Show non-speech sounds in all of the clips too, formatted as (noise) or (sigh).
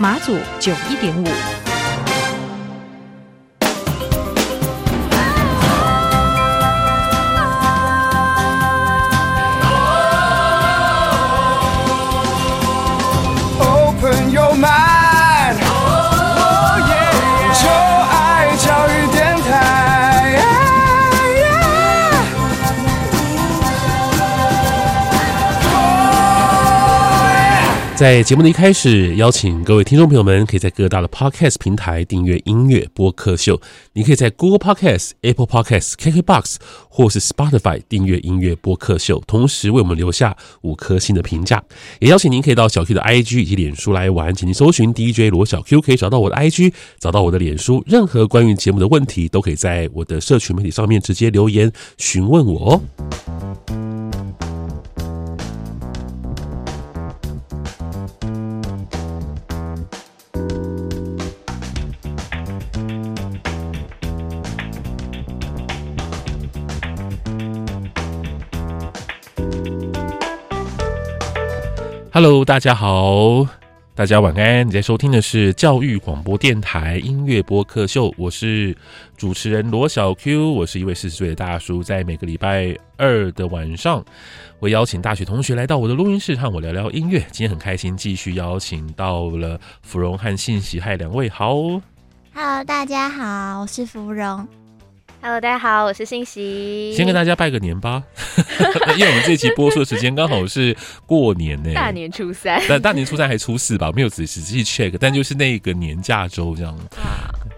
马祖九一点五。在节目的一开始，邀请各位听众朋友们，可以在各大的 Podcast 平台订阅音乐播客秀。你可以在 Google Podcast、Apple Podcast、KKBox 或是 Spotify 订阅音乐播客秀，同时为我们留下五颗星的评价。也邀请您可以到小 Q 的 IG 以及脸书来玩，请您搜寻 DJ 罗小 Q，可以找到我的 IG，找到我的脸书。任何关于节目的问题，都可以在我的社群媒体上面直接留言询问我哦。Hello，大家好，大家晚安。你在收听的是教育广播电台音乐播客秀，我是主持人罗小 Q，我是一位四十岁的大叔。在每个礼拜二的晚上，我邀请大学同学来到我的录音室，和我聊聊音乐。今天很开心，继续邀请到了芙蓉和信息，嗨，两位好。Hello，大家好，我是芙蓉。Hello，大家好，我是信息。先跟大家拜个年吧，(laughs) 因为我们这期播出的时间刚好是过年呢，大年初三，但大年初三还初四吧，没有仔仔细 check，但就是那个年假周这样。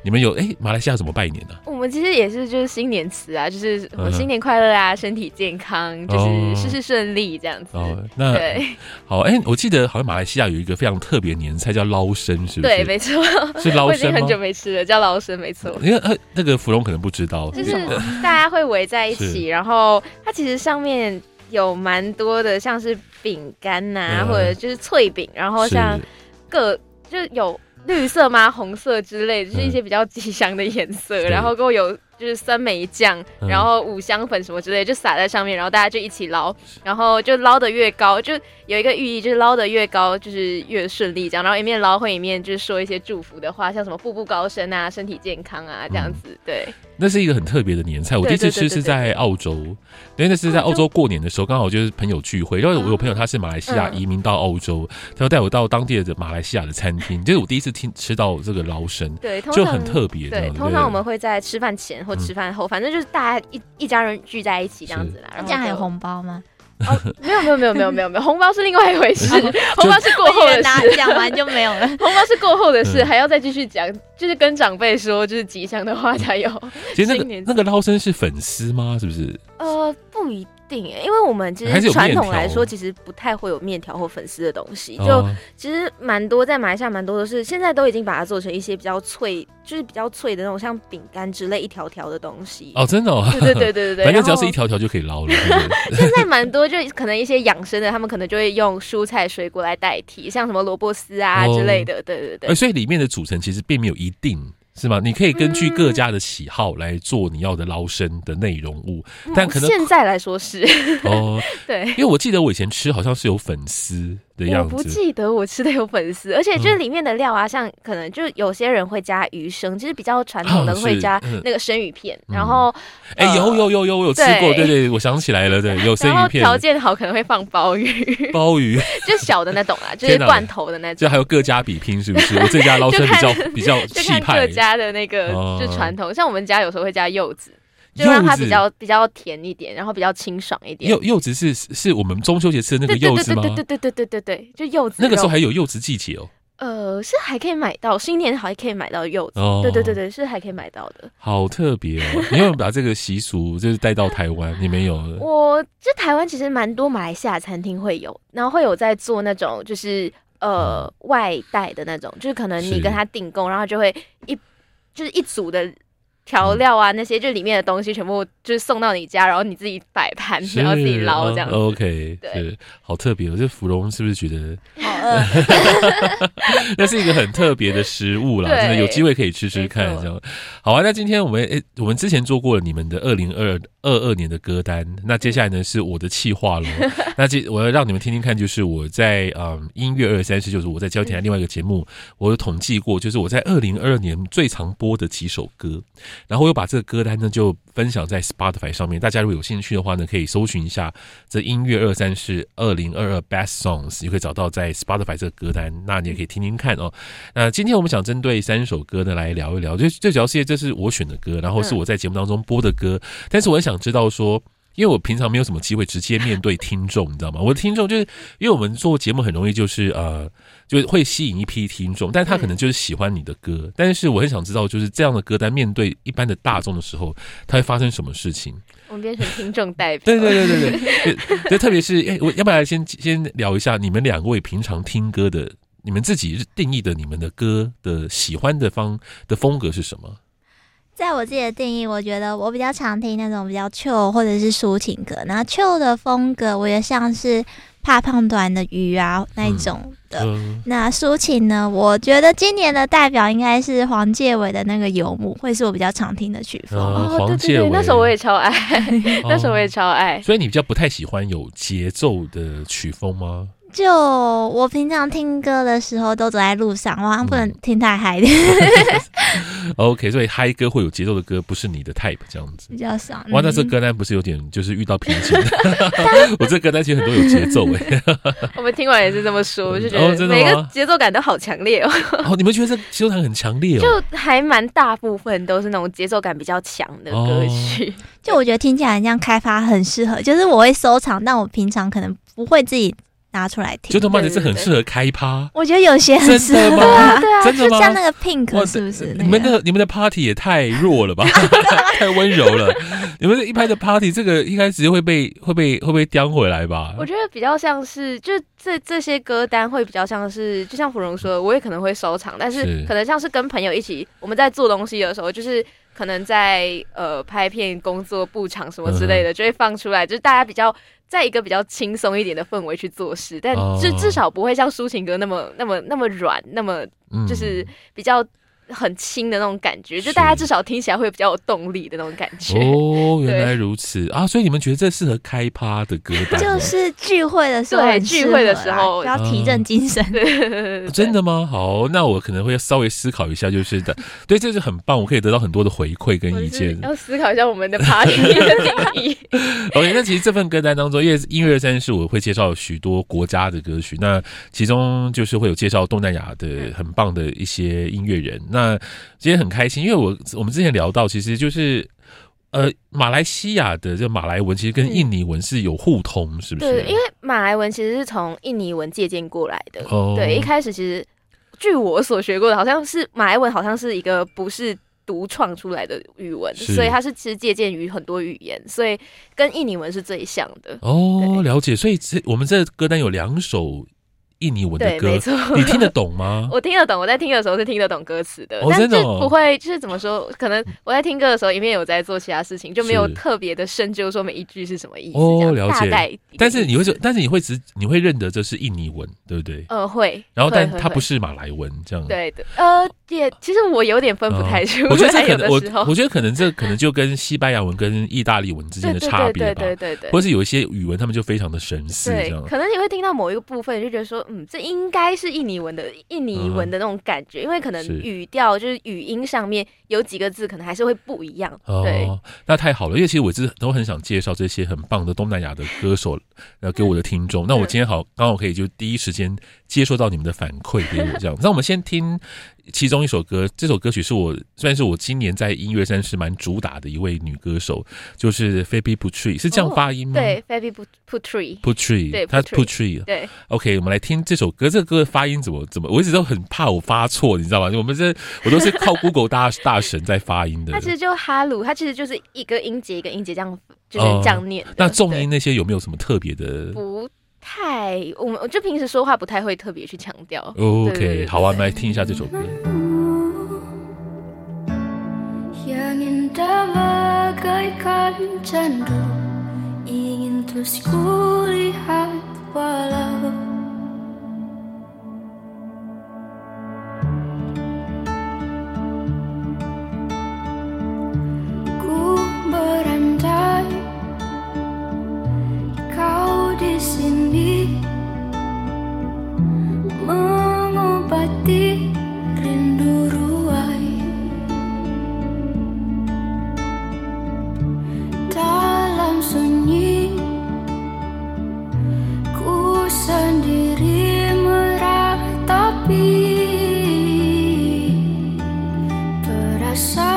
啊你们有哎、欸，马来西亚怎么拜年呢、啊？我们其实也是，就是新年词啊，就是我新年快乐啊，身体健康，就是事事顺利这样子。哦，那对，好哎、欸，我记得好像马来西亚有一个非常特别年菜叫捞生，是不是？对，没错，(laughs) 是捞生吗？我已经很久没吃了，叫捞生，没错。因为呃，那个芙蓉可能不知道，就是 (laughs) 大家会围在一起，然后它其实上面有蛮多的，像是饼干呐，或者就是脆饼，然后像各就有。绿色吗？红色之类，就是一些比较吉祥的颜色，嗯、然后够有。就是酸梅酱，然后五香粉什么之类，就撒在上面，然后大家就一起捞，然后就捞得越高，就有一个寓意，就是捞得越高就是越顺利这样。然后一面捞会一面就是说一些祝福的话，像什么步步高升啊，身体健康啊这样子。对，那是一个很特别的年菜。我第一次吃是在澳洲，因为那是在澳洲过年的时候，刚好就是朋友聚会。因为我有朋友他是马来西亚移民到澳洲，他要带我到当地的马来西亚的餐厅，就是我第一次听吃到这个捞生，对，就很特别。对，通常我们会在吃饭前。或吃饭后，反正就是大家一一家人聚在一起这样子啦。然后这样还有红包吗？哦，没有没有没有没有没有没有，红包是另外一回事，(laughs) 红包是过后的事，讲完就没有了。(laughs) 红包是过后的事，还要再继续讲，就是跟长辈说，就是吉祥的话才有。其实那个那个捞生是粉丝吗？是不是？呃，不一。定哎，因为我们其实传统来说，其实不太会有面条或粉丝的东西。就其实蛮多在马来西亚，蛮多都是现在都已经把它做成一些比较脆，就是比较脆的那种像饼干之类一条条的东西。哦，真的哦，对对对对对，(laughs) 反正只要是一条条就可以捞了。(laughs) 现在蛮多，就可能一些养生的，他们可能就会用蔬菜水果来代替，像什么萝卜丝啊之类的。对对对。所以里面的组成其实并没有一定。是吗？你可以根据各家的喜好来做你要的捞生的内容物，嗯、但可能现在来说是哦，(laughs) 对，因为我记得我以前吃好像是有粉丝。我不记得我吃的有粉丝，而且就是里面的料啊，像可能就有些人会加鱼生，其实比较传统的会加那个生鱼片，然后哎有有有有我有吃过，对对，我想起来了，对，有生 (laughs) 鱼片。条件好可能会放鲍鱼，(laughs) 鲍鱼 (laughs) 就小的那种啊，就是罐头的那种。就还有各家比拼是不是？我这家捞生比较比较气派，各家的那个就传统，像我们家有时候会加柚子。就让它比较比较甜一点，然后比较清爽一点。柚柚子是是我们中秋节吃的那个柚子吗？对对对对对对对，就柚子。那个时候还有柚子季节哦。呃，是还可以买到，新年还可以买到柚子。哦，对对对对，是还可以买到的。好特别哦！(laughs) 你有没有把这个习俗就是带到台湾？你没有？我这台湾其实蛮多马来西亚餐厅会有，然后会有在做那种就是。呃外带的那种，就是可能你跟他订购，然后就会一就是一组的。调料啊，那些就里面的东西全部就是送到你家，然后你自己摆盘，然后自己捞这样 OK，对，好特别。我这芙蓉是不是觉得好饿？(laughs) 那是一个很特别的食物啦，真的有机会可以吃吃看。这样好啊。那今天我们诶、欸，我们之前做过了你们的二零二二二年的歌单，那接下来呢是我的企划了。(laughs) 那这我要让你们听听看，就是我在嗯音乐二三十，就是我在交天台另外一个节目，我有统计过，就是我在二零二二年最常播的几首歌。然后我又把这个歌单呢就分享在 Spotify 上面，大家如果有兴趣的话呢，可以搜寻一下这音乐二三是二零二二 Best Songs，也可以找到在 Spotify 这个歌单，那你也可以听听看哦。那今天我们想针对三首歌呢来聊一聊，就最主要是这是我选的歌，然后是我在节目当中播的歌，但是我很想知道说。因为我平常没有什么机会直接面对听众，你知道吗？我的听众就是因为我们做节目很容易就是呃，就会吸引一批听众，但他可能就是喜欢你的歌，但是我很想知道，就是这样的歌单面对一般的大众的时候，它会发生什么事情？我们变成听众代表，对对对对对，就，特别是哎，我要不要先先聊一下你们两位平常听歌的，你们自己定义的你们的歌的喜欢的方的风格是什么？在我自己的定义，我觉得我比较常听那种比较 chill 或者是抒情歌。然后 chill 的风格，我觉得像是怕胖短的鱼啊那一种的。嗯、那抒情呢，我觉得今年的代表应该是黄介伟的那个游牧，会是我比较常听的曲风。哦，对对对，(laughs) 那首我也超爱，那首我也超爱。哦、所以你比较不太喜欢有节奏的曲风吗？就我平常听歌的时候，都走在路上，我好像不能听太嗨的。嗯、(laughs) OK，所以嗨歌会有节奏的歌不是你的 type 这样子，比较少。哇，那这歌单不是有点就是遇到瓶颈？(laughs) 我这歌单其实很多有节奏哎。(laughs) 我们听完也是这么说，就觉得每个节奏感都好强烈哦。哦，你们觉得这节奏感很强烈哦？就还蛮大部分都是那种节奏感比较强的歌曲。哦、就我觉得听起来这样开发很适合，就是我会收藏，但我平常可能不会自己。拿出来听，就他妈的是很适合开趴。我觉得有些很适合，真的吗？像那个 Pink 是不是？你们的你们的 Party 也太弱了吧，(laughs) 太温柔了。你们这一拍的 Party，这个应该直接会被会被会被叼回来吧？我觉得比较像是，就这这些歌单会比较像是，就像芙蓉说的，我也可能会收藏，但是可能像是跟朋友一起，我们在做东西的时候，就是可能在呃拍片、工作、布场什么之类的，就会放出来，就是大家比较。在一个比较轻松一点的氛围去做事，但至至少不会像抒情歌那么那么那么软，那么就是比较。很轻的那种感觉，就大家至少听起来会比较有动力的那种感觉。哦，(laughs) 原来如此啊！所以你们觉得这适合开趴的歌单，就是聚会的时候，对，聚会的时候要提振精神。(laughs) 真的吗？好，那我可能会稍微思考一下，就是的，(laughs) 对，这是很棒，我可以得到很多的回馈跟意见。要思考一下我们的 party 的定义。OK，那其实这份歌单当中，因为音乐二三事我会介绍许多国家的歌曲，那其中就是会有介绍东南亚的很棒的一些音乐人。那那今天很开心，因为我我们之前聊到，其实就是呃，马来西亚的这马来文其实跟印尼文是有互通，是不是？对，因为马来文其实是从印尼文借鉴过来的。哦，对，一开始其实据我所学过的，好像是马来文，好像是一个不是独创出来的语文，所以它是其实借鉴于很多语言，所以跟印尼文是最像的。哦，了解。所以这我们这歌单有两首。印尼文的歌，你听得懂吗？(laughs) 我听得懂，我在听的时候是听得懂歌词的，但是不会就是怎么说？可能我在听歌的时候，一面有在做其他事情，就没有特别的深究说每一句是什么意思。哦，了解。但是你会说，但是你会只你会认得这是印尼文，对不对？呃，会。然后，但它不是马来文，这样。对的。呃，也其实我有点分不太出来。我觉得 (laughs) 这可能我我觉得可能这可能就跟西班牙文跟意大利文之间的差别吧。对对对。或是有一些语文，他们就非常的神似，这样。可能你会听到某一个部分，就觉得说，嗯，这应该。是印尼文的印尼文的那种感觉，嗯、因为可能语调就是语音上面有几个字，可能还是会不一样。对、哦，那太好了，因为其实我一直都很想介绍这些很棒的东南亚的歌手，呃，给我的听众。嗯、那我今天好刚好可以就第一时间接收到你们的反馈给我这样。那我们先听。其中一首歌，这首歌曲是我算是我今年在音乐上是蛮主打的一位女歌手，就是 Phoebe Putri，是这样发音吗？对，Phoebe Putri Putri，对，她 Putri，对。OK，我们来听这首歌，这个歌的发音怎么怎么？我一直都很怕我发错，你知道吗？我们这 (laughs) 我都是靠 Google 大大神在发音的。它其实就哈鲁，它其实就是一个音节一个音节这样就是这样念。那重音那些有没有什么特别的？不。太，我们我就平时说话不太会特别去强调。OK，好啊，我们来听一下这首歌。I saw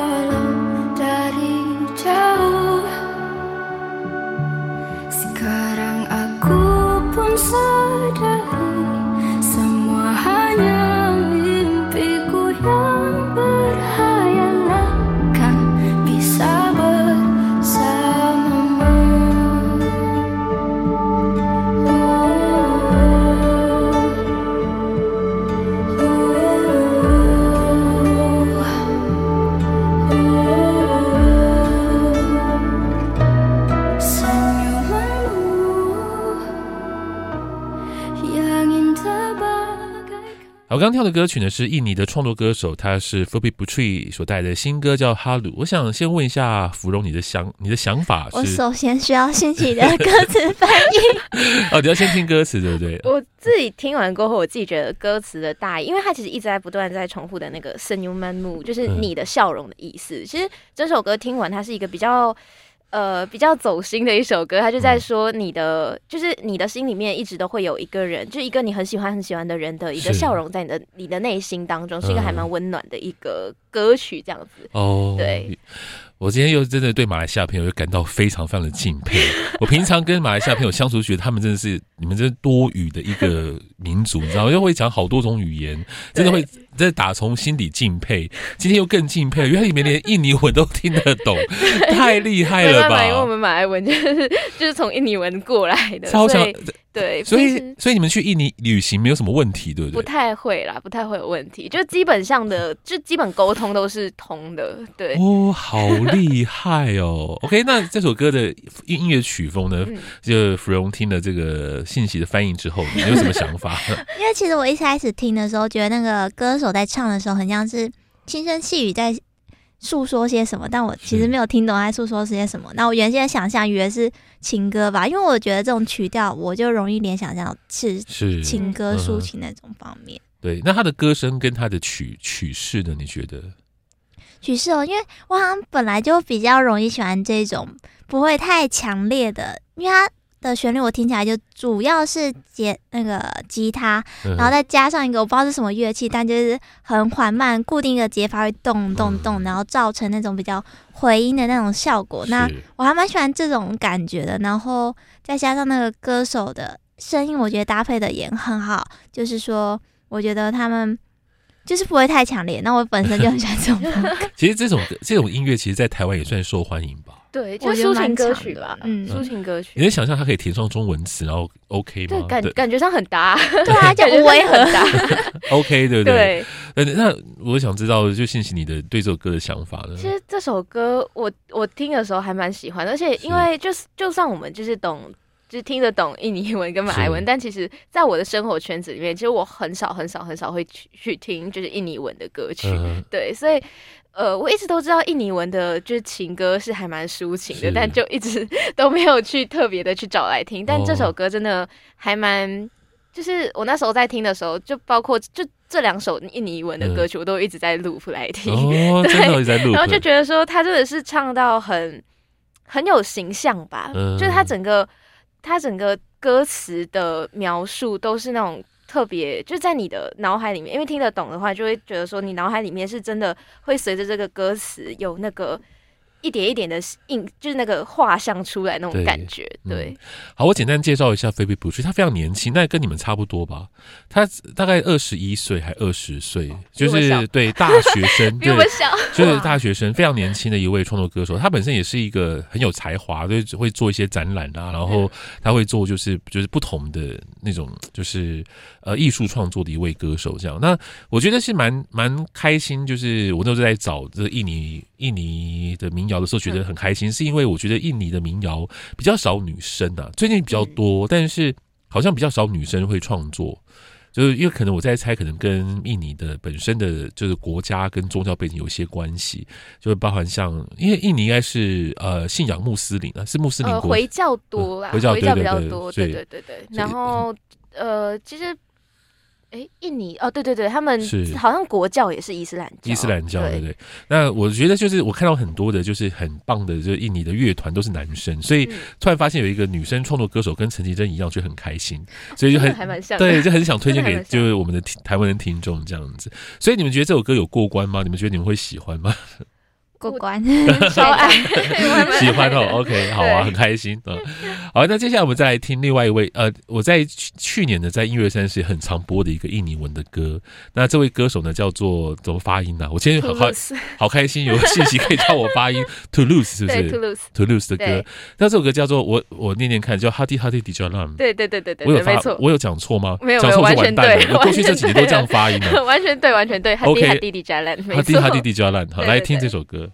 我刚跳的歌曲呢，是印尼的创作歌手，他是 Phoebe Putri 所带的新歌叫《哈鲁》。我想先问一下芙蓉，你的想你的想法是？我首先需要欣喜的歌词翻译。(laughs) 哦，你要先听歌词，对不对？(laughs) 我自己听完过后，我自己觉得歌词的大意，因为它其实一直在不断在重复的那个 senyumanmu，就是你的笑容的意思。嗯、其实这首歌听完，它是一个比较。呃，比较走心的一首歌，他就在说你的，嗯、就是你的心里面一直都会有一个人，就一个你很喜欢很喜欢的人的一个笑容在你的你的内心当中，是一个还蛮温暖的一个歌曲，这样子。哦，对。我今天又真的对马来西亚朋友又感到非常非常的敬佩。(laughs) 我平常跟马来西亚朋友相处，觉得他们真的是你们这是多语的一个民族，你知道吗？又会讲好多种语言，真的会在打从心底敬佩。今天又更敬佩，原来你们连印尼文都听得懂，太厉害了吧？因为我们马来文就是就是从印尼文过来的，超强。对，所以所以你们去印尼旅行没有什么问题，对不对？不太会啦，不太会有问题，就基本上的，就基本沟通都是通的。对哦，好厉害哦。(laughs) OK，那这首歌的音音乐曲风呢？嗯、就芙蓉听了这个信息的翻译之后，你有什么想法？(laughs) 因为其实我一开始听的时候，觉得那个歌手在唱的时候，很像是轻声细语在。诉说些什么？但我其实没有听懂他诉说些什么。那我原先想象以为是情歌吧，因为我觉得这种曲调，我就容易联想到是是情歌抒情那种方面。对，那他的歌声跟他的曲曲式呢？你觉得？曲式哦，因为我好像本来就比较容易喜欢这种不会太强烈的，因为他。的旋律我听起来就主要是节那个吉他，然后再加上一个我不知道是什么乐器，但就是很缓慢，固定的节拍会动动动，然后造成那种比较回音的那种效果。那我还蛮喜欢这种感觉的，然后再加上那个歌手的声音，我觉得搭配的也很好。就是说，我觉得他们。就是不会太强烈，那我本身就很喜欢这种 (laughs) 风格。其实这种这种音乐，其实，在台湾也算受欢迎吧？对，就抒情歌曲吧，嗯，抒情歌曲。你能想象它可以填上中文词，然后 OK 吗？对，感感觉上很搭。对啊，就我也很搭。(laughs) OK，对不对？对。那我想知道，就信息你的对这首歌的想法呢？其实这首歌，我我听的时候还蛮喜欢，而且因为就是就算我们就是懂。就是听得懂印尼文跟马来文，但其实在我的生活圈子里面，其实我很少很少很少会去去听就是印尼文的歌曲。嗯、对，所以呃，我一直都知道印尼文的就是情歌是还蛮抒情的，但就一直 (laughs) 都没有去特别的去找来听。但这首歌真的还蛮，就是我那时候在听的时候，就包括就这两首印尼文的歌曲，我都一直在 loop 来听。哦、(laughs) 对，然后就觉得说他真的是唱到很。很有形象吧，嗯、就是他整个他整个歌词的描述都是那种特别，就在你的脑海里面，因为听得懂的话，就会觉得说你脑海里面是真的会随着这个歌词有那个。一点一点的印，就是那个画像出来那种感觉。对，好，我简单介绍一下菲比普奇，他非常年轻，那跟你们差不多吧？他大概二十一岁还二十岁，就是对大学生，(laughs) 比我们小，就是大学生，非常年轻的一位创作歌手。他本身也是一个很有才华，就只会做一些展览啊，然后他会做就是就是不同的那种就是呃艺术创作的一位歌手。这样，那我觉得是蛮蛮开心，就是我那时候在找这个印尼印尼的民。谣的时候觉得很开心，是因为我觉得印尼的民谣比较少女生啊，最近比较多，但是好像比较少女生会创作，就是因为可能我在猜，可能跟印尼的本身的就是国家跟宗教背景有一些关系，就会包含像，因为印尼应该是呃信仰穆斯林啊，是穆斯林国、呃、回教多啦，回教比较多，对对对对，然后呃其实。哎，印尼哦，对对对，他们是好像国教也是伊斯兰教，伊斯兰教对对，对。那我觉得就是我看到很多的，就是很棒的，就是印尼的乐团都是男生，所以突然发现有一个女生创作歌手跟陈绮贞一样，就很开心，(laughs) 所以就很还蛮像，对，就很想推荐给就是我们的台湾人听众这样子。所以你们觉得这首歌有过关吗？你们觉得你们会喜欢吗？过关，超爱，(laughs) 喜欢哦。OK，(laughs) 好啊，很开心。嗯，好，那接下来我们再来听另外一位。呃，我在去去年呢，在音乐三十很常播的一个印尼文的歌。那这位歌手呢，叫做怎么发音呢、啊？我今天好好好开心，有信息可以教我发音。(laughs) Toulouse 是不是？Toulouse 的歌。那这首歌叫做我我念念看，叫 Hati Hati di Jalan。对对对对对，我有发，我有讲错吗？没有，讲错是完蛋了。我过去这几年都这样发音的，完全对，完全对。Hati Hati di Jalan，Hati Hati di Jalan。好，来听这首歌。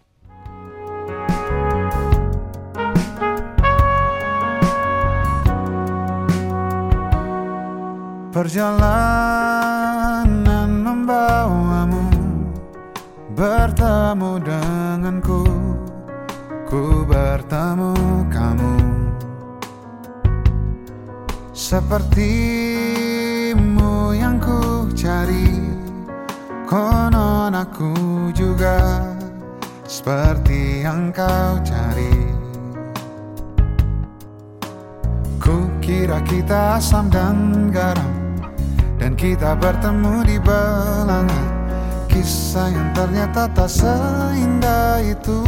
Perjalanan membawamu Bertemu denganku Ku bertemu kamu. Sepertimu yang ku cari Konon aku juga Seperti yang kau cari. Ku kira kita asam dan garam dan kita bertemu di belanga Kisah yang ternyata tak seindah itu.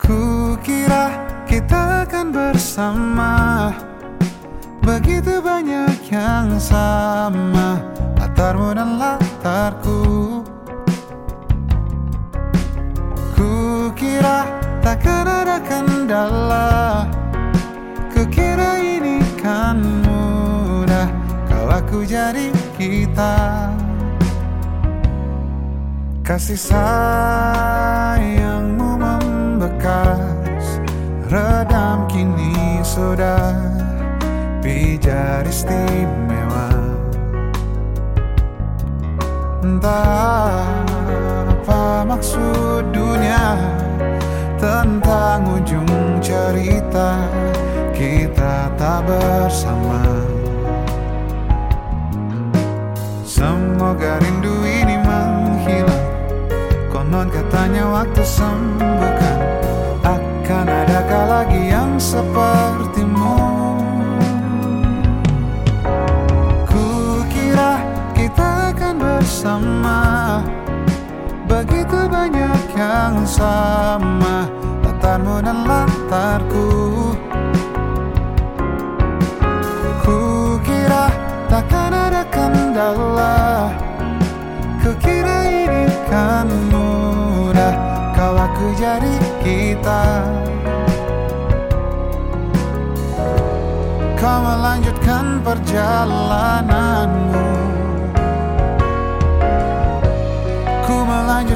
Ku kira kita akan bersama. Begitu banyak yang sama. Latarmu dan latarku. Ku kira takkan ada kendala Kukira ini kan mudah Kalau aku jadi kita. Kasih sayangmu membekas Redam kini sudah. Pijar istimewa. Entah apa maksud dunia tentang ujung cerita kita tak bersama. Semoga rindu ini menghilang. Konon katanya waktu sembuhkan. Akan adakah lagi yang sepertimu? Kukira kita akan bersama. Begitu banyak yang sama Latarmu dan latarku. Kukira takkan ada kendala Kukira ini kan mudah Kau aku jadi kita. Kau melanjutkan perjalananmu 你。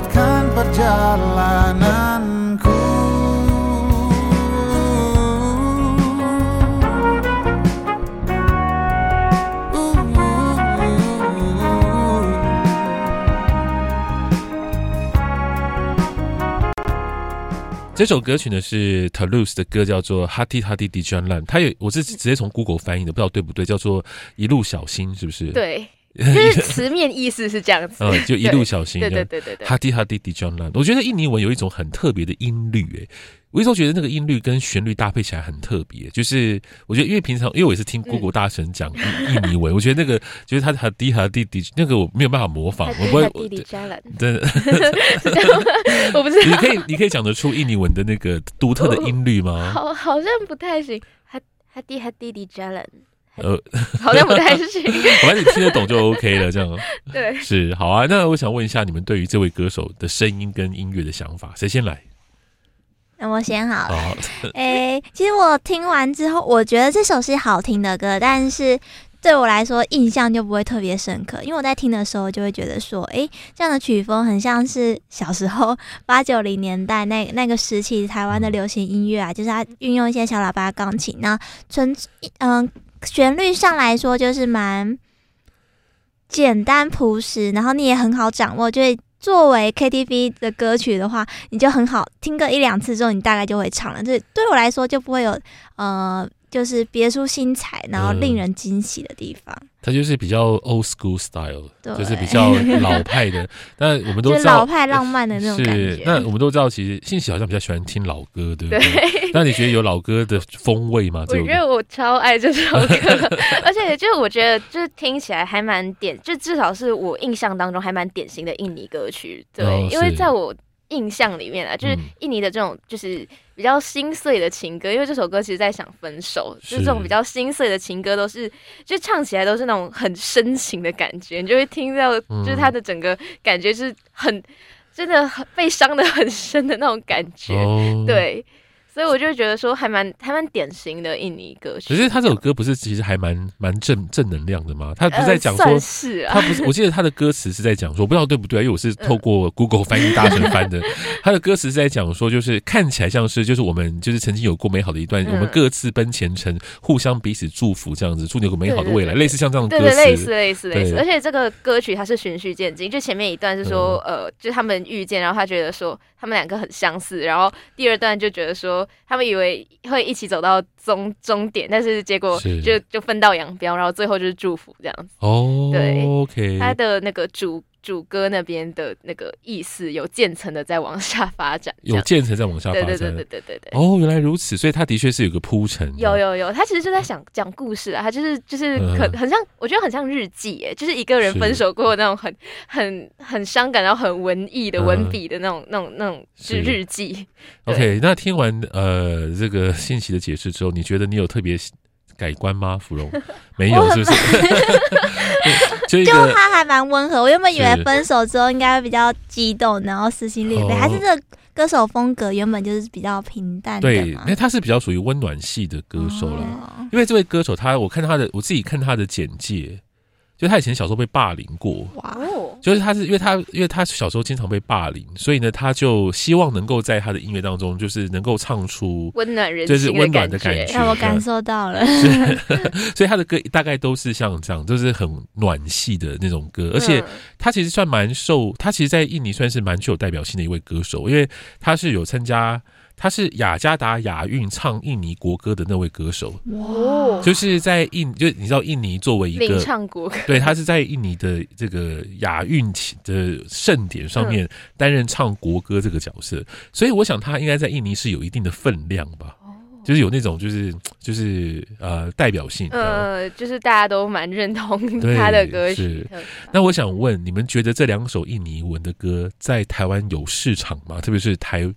这首歌曲呢，是 Toulouse 的歌，叫做《Hati Hati di Jalan》，它有，我是直接从 Google 翻译的，不知道对不对，叫做《一路小心》，是不是？对。(laughs) 就是 (laughs) 词面意思是这样子。嗯，就一路小心。对对对对对。Hati Hati di Jalan，我觉得印尼文有一种很特别的音律，诶。我一直都觉得那个音律跟旋律搭配起来很特别，就是我觉得因为平常因为我也是听姑姑大神讲印尼文，我觉得那个就是他和弟和弟弟那个我没有办法模仿，我不会。弟弟加人，真的，我 (laughs) 不知道。你可以你可以讲得出印尼文的那个独特的音律吗？好，好像不太行。哈哈弟和弟弟加人，呃，(laughs) 好像不太行。反正你听得懂就 OK 了，这样。(laughs) 对，是好啊。那我想问一下，你们对于这位歌手的声音跟音乐的想法，谁先来？那我先好了。哎、(laughs) 欸，其实我听完之后，我觉得这首是好听的歌，但是对我来说印象就不会特别深刻。因为我在听的时候就会觉得说，哎、欸，这样的曲风很像是小时候八九零年代那那个时期台湾的流行音乐啊，就是它运用一些小喇叭、钢琴，那纯嗯旋律上来说就是蛮简单朴实，然后你也很好掌握，就是。作为 KTV 的歌曲的话，你就很好听个一两次之后，你大概就会唱了。这对我来说就不会有呃，就是别出心裁，然后令人惊喜的地方。它就是比较 old school style，就是比较老派的。(laughs) 但我们都知道老派浪漫的那种感觉。是，那我们都知道，其实信喜好像比较喜欢听老歌，对不对？对。那你觉得有老歌的风味吗？我觉得我超爱这首歌，(laughs) 而且就是我觉得就是听起来还蛮典，就至少是我印象当中还蛮典型的印尼歌曲。对，哦、因为在我印象里面啊，就是印尼的这种就是。比较心碎的情歌，因为这首歌其实在想分手，是就是这种比较心碎的情歌，都是就唱起来都是那种很深情的感觉，你就会听到，就是他的整个感觉是很真的很被伤的很深的那种感觉，哦、对。所以我就觉得说还蛮还蛮典型的印尼歌曲。可是他这首歌不是其实还蛮蛮正正能量的吗？他不是在讲说，呃、是啊，他不是，我记得他的歌词是在讲说，我不知道对不对，因为我是透过 Google 翻译大神翻的。(laughs) 他的歌词是在讲说，就是看起来像是就是我们就是曾经有过美好的一段，我们各自奔前程，互相彼此祝福这样子，祝你有个美好的未来，类似像这样的歌词，类似类似类似。而且这个歌曲它是循序渐进，就前面一段是说，呃，就他们遇见，然后他觉得说他们两个很相似，然后第二段就觉得说他们以为。会一起走到终终点，但是结果就就分道扬镳，然后最后就是祝福这样子。哦，对，OK，他的那个主。主歌那边的那个意思有渐层的在往下发展，有渐层在往下发展，对对对对对对哦，原来如此，所以他的确是有个铺陈。有有有，他其实就在想讲故事啊，他就是就是很很像，我觉得很像日记，哎，就是一个人分手过的那种很很很伤感，然后很文艺的文笔的那种那种那种是日记。OK，那听完呃这个信息的解释之后，你觉得你有特别改观吗？芙蓉 (laughs) 没有，是不是？(laughs) 就他还蛮温和，我原本以为分手之后应该会比较激动，然后撕心裂肺，还是这个歌手风格原本就是比较平淡的。对，因为他是比较属于温暖系的歌手了。哦、因为这位歌手，他我看他的，我自己看他的简介。就他以前小时候被霸凌过，哇哦！就是他是因为他因为他小时候经常被霸凌，所以呢，他就希望能够在他的音乐当中，就是能够唱出温暖人，就是温暖的感觉。让我感受到了，(laughs) 所以他的歌大概都是像这样，就是很暖系的那种歌。而且他其实算蛮受，他其实，在印尼算是蛮具有代表性的一位歌手，因为他是有参加。他是雅加达亚运唱印尼国歌的那位歌手，哇！就是在印，就你知道印尼作为一个唱国歌，对，他是在印尼的这个亚运的盛典上面担任唱国歌这个角色，嗯、所以我想他应该在印尼是有一定的分量吧，哦、就是有那种就是就是呃代表性，呃，就是大家都蛮认同他的歌曲。那我想问，你们觉得这两首印尼文的歌在台湾有市场吗？特别是台。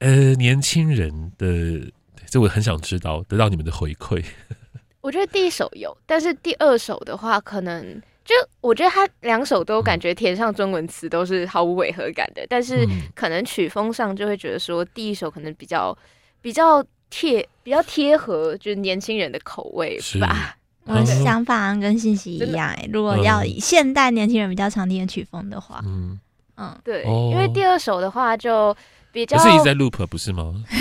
呃，年轻人的，这我很想知道，得到你们的回馈。(laughs) 我觉得第一首有，但是第二首的话，可能就我觉得他两首都感觉填上中文词都是毫无违和感的，嗯、但是可能曲风上就会觉得说第一首可能比较比较贴，比较贴合就是年轻人的口味吧。(laughs) 我的想法跟信息一样，哎，如果要以现代年轻人比较常听的曲风的话，嗯。嗯，对，因为第二首的话就。比较可是一直在 loop 不是吗？(laughs) 对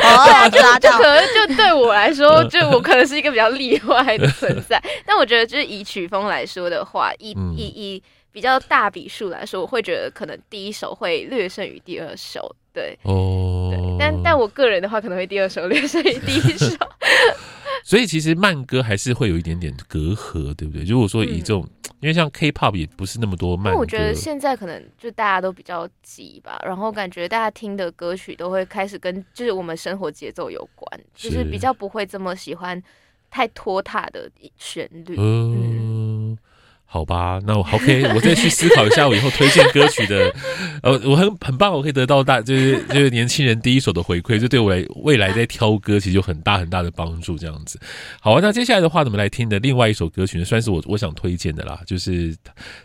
啊，就就可能就对我来说，就我可能是一个比较例外的存在。但我觉得，就是以曲风来说的话，以以以比较大笔数来说，我会觉得可能第一首会略胜于第二首。对，哦，但但我个人的话，可能会第二首略胜于第一首。(laughs) 所以其实慢歌还是会有一点点隔阂，对不对？如果说以这种，嗯、因为像 K-pop 也不是那么多慢歌。我觉得现在可能就大家都比较急吧，然后感觉大家听的歌曲都会开始跟就是我们生活节奏有关，就是比较不会这么喜欢太拖沓的旋律。嗯。嗯好吧，那我 OK，(laughs) 我再去思考一下我以后推荐歌曲的，(laughs) 呃，我很很棒，我可以得到大就是就是年轻人第一手的回馈，就对我来未来在挑歌其实有很大很大的帮助。这样子，好啊，那接下来的话，我们来听的另外一首歌曲呢，算是我我想推荐的啦，就是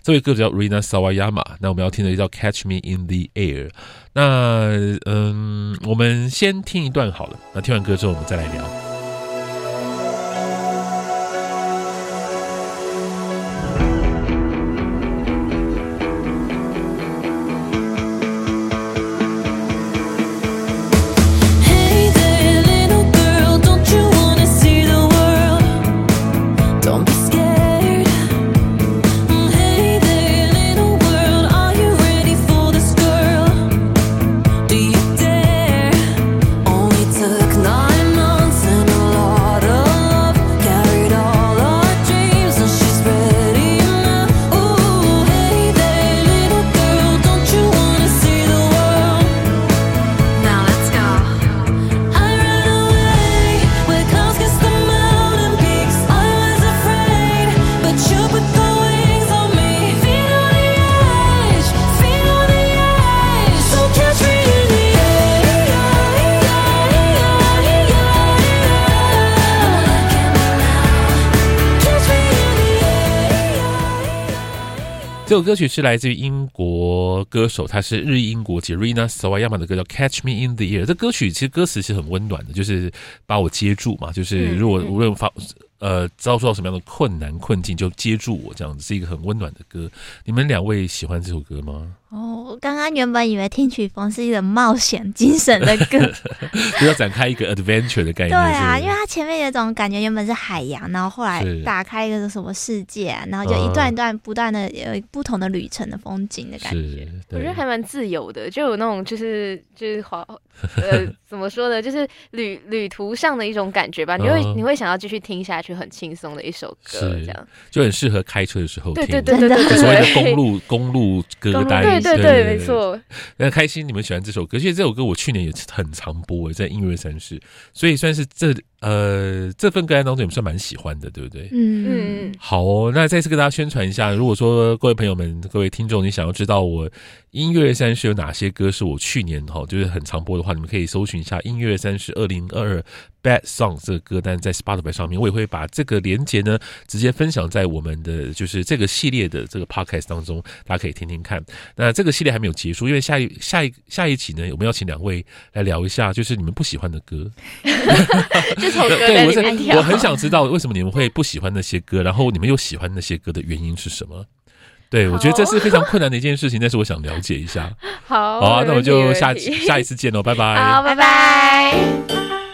这位歌手叫 Rina Sawayama，那我们要听的叫 Catch Me in the Air。那嗯，我们先听一段好了，那听完歌之后我们再来聊。首歌曲是来自于英国歌手，他是日英国籍 Rina Sawayama 的歌叫《Catch Me in the Air》。这歌曲其实歌词是很温暖的，就是把我接住嘛，就是如果无论发。呃，遭受到什么样的困难困境，就接住我，这样子是一个很温暖的歌。你们两位喜欢这首歌吗？哦，我刚刚原本以为听曲风是一个冒险精神的歌，(laughs) 就要展开一个 adventure 的概念。对啊，因为它前面有种感觉，原本是海洋，然后后来打开一个什么世界，啊，然后就一段一段不断的有不同的旅程的风景的感觉。我觉得还蛮自由的，就有那种就是就是滑 (laughs) 呃怎么说呢，就是旅旅途上的一种感觉吧。你会你会想要继续听下去。很轻松的一首歌，这样就很适合开车的时候听。对对对对对，所谓的公路公路歌单。对对对，没错。那开心，你们喜欢这首歌？其实这首歌我去年也很常播，在音乐三世，所以算是这呃这份歌单当中，你们算蛮喜欢的，对不对？嗯嗯。好哦，那再次跟大家宣传一下，如果说各位朋友们、各位听众，你想要知道我音乐三世有哪些歌是我去年哈就是很常播的话，你们可以搜寻一下音乐三世二零二二。Bad Songs 这个歌单在 Spotify 上面，我也会把这个连接呢直接分享在我们的就是这个系列的这个 Podcast 当中，大家可以听听看。那这个系列还没有结束，因为下一下一下一集呢，我们要请两位来聊一下，就是你们不喜欢的歌。(laughs) 这首歌 (laughs) 对，我是我很想知道为什么你们会不喜欢那些歌，然后你们又喜欢那些歌的原因是什么？对，我觉得这是非常困难的一件事情，但是我想了解一下。好，好啊，那我就下下一次见喽，拜拜。好，拜拜。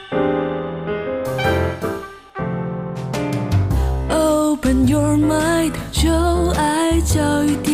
Oh my，就爱教育。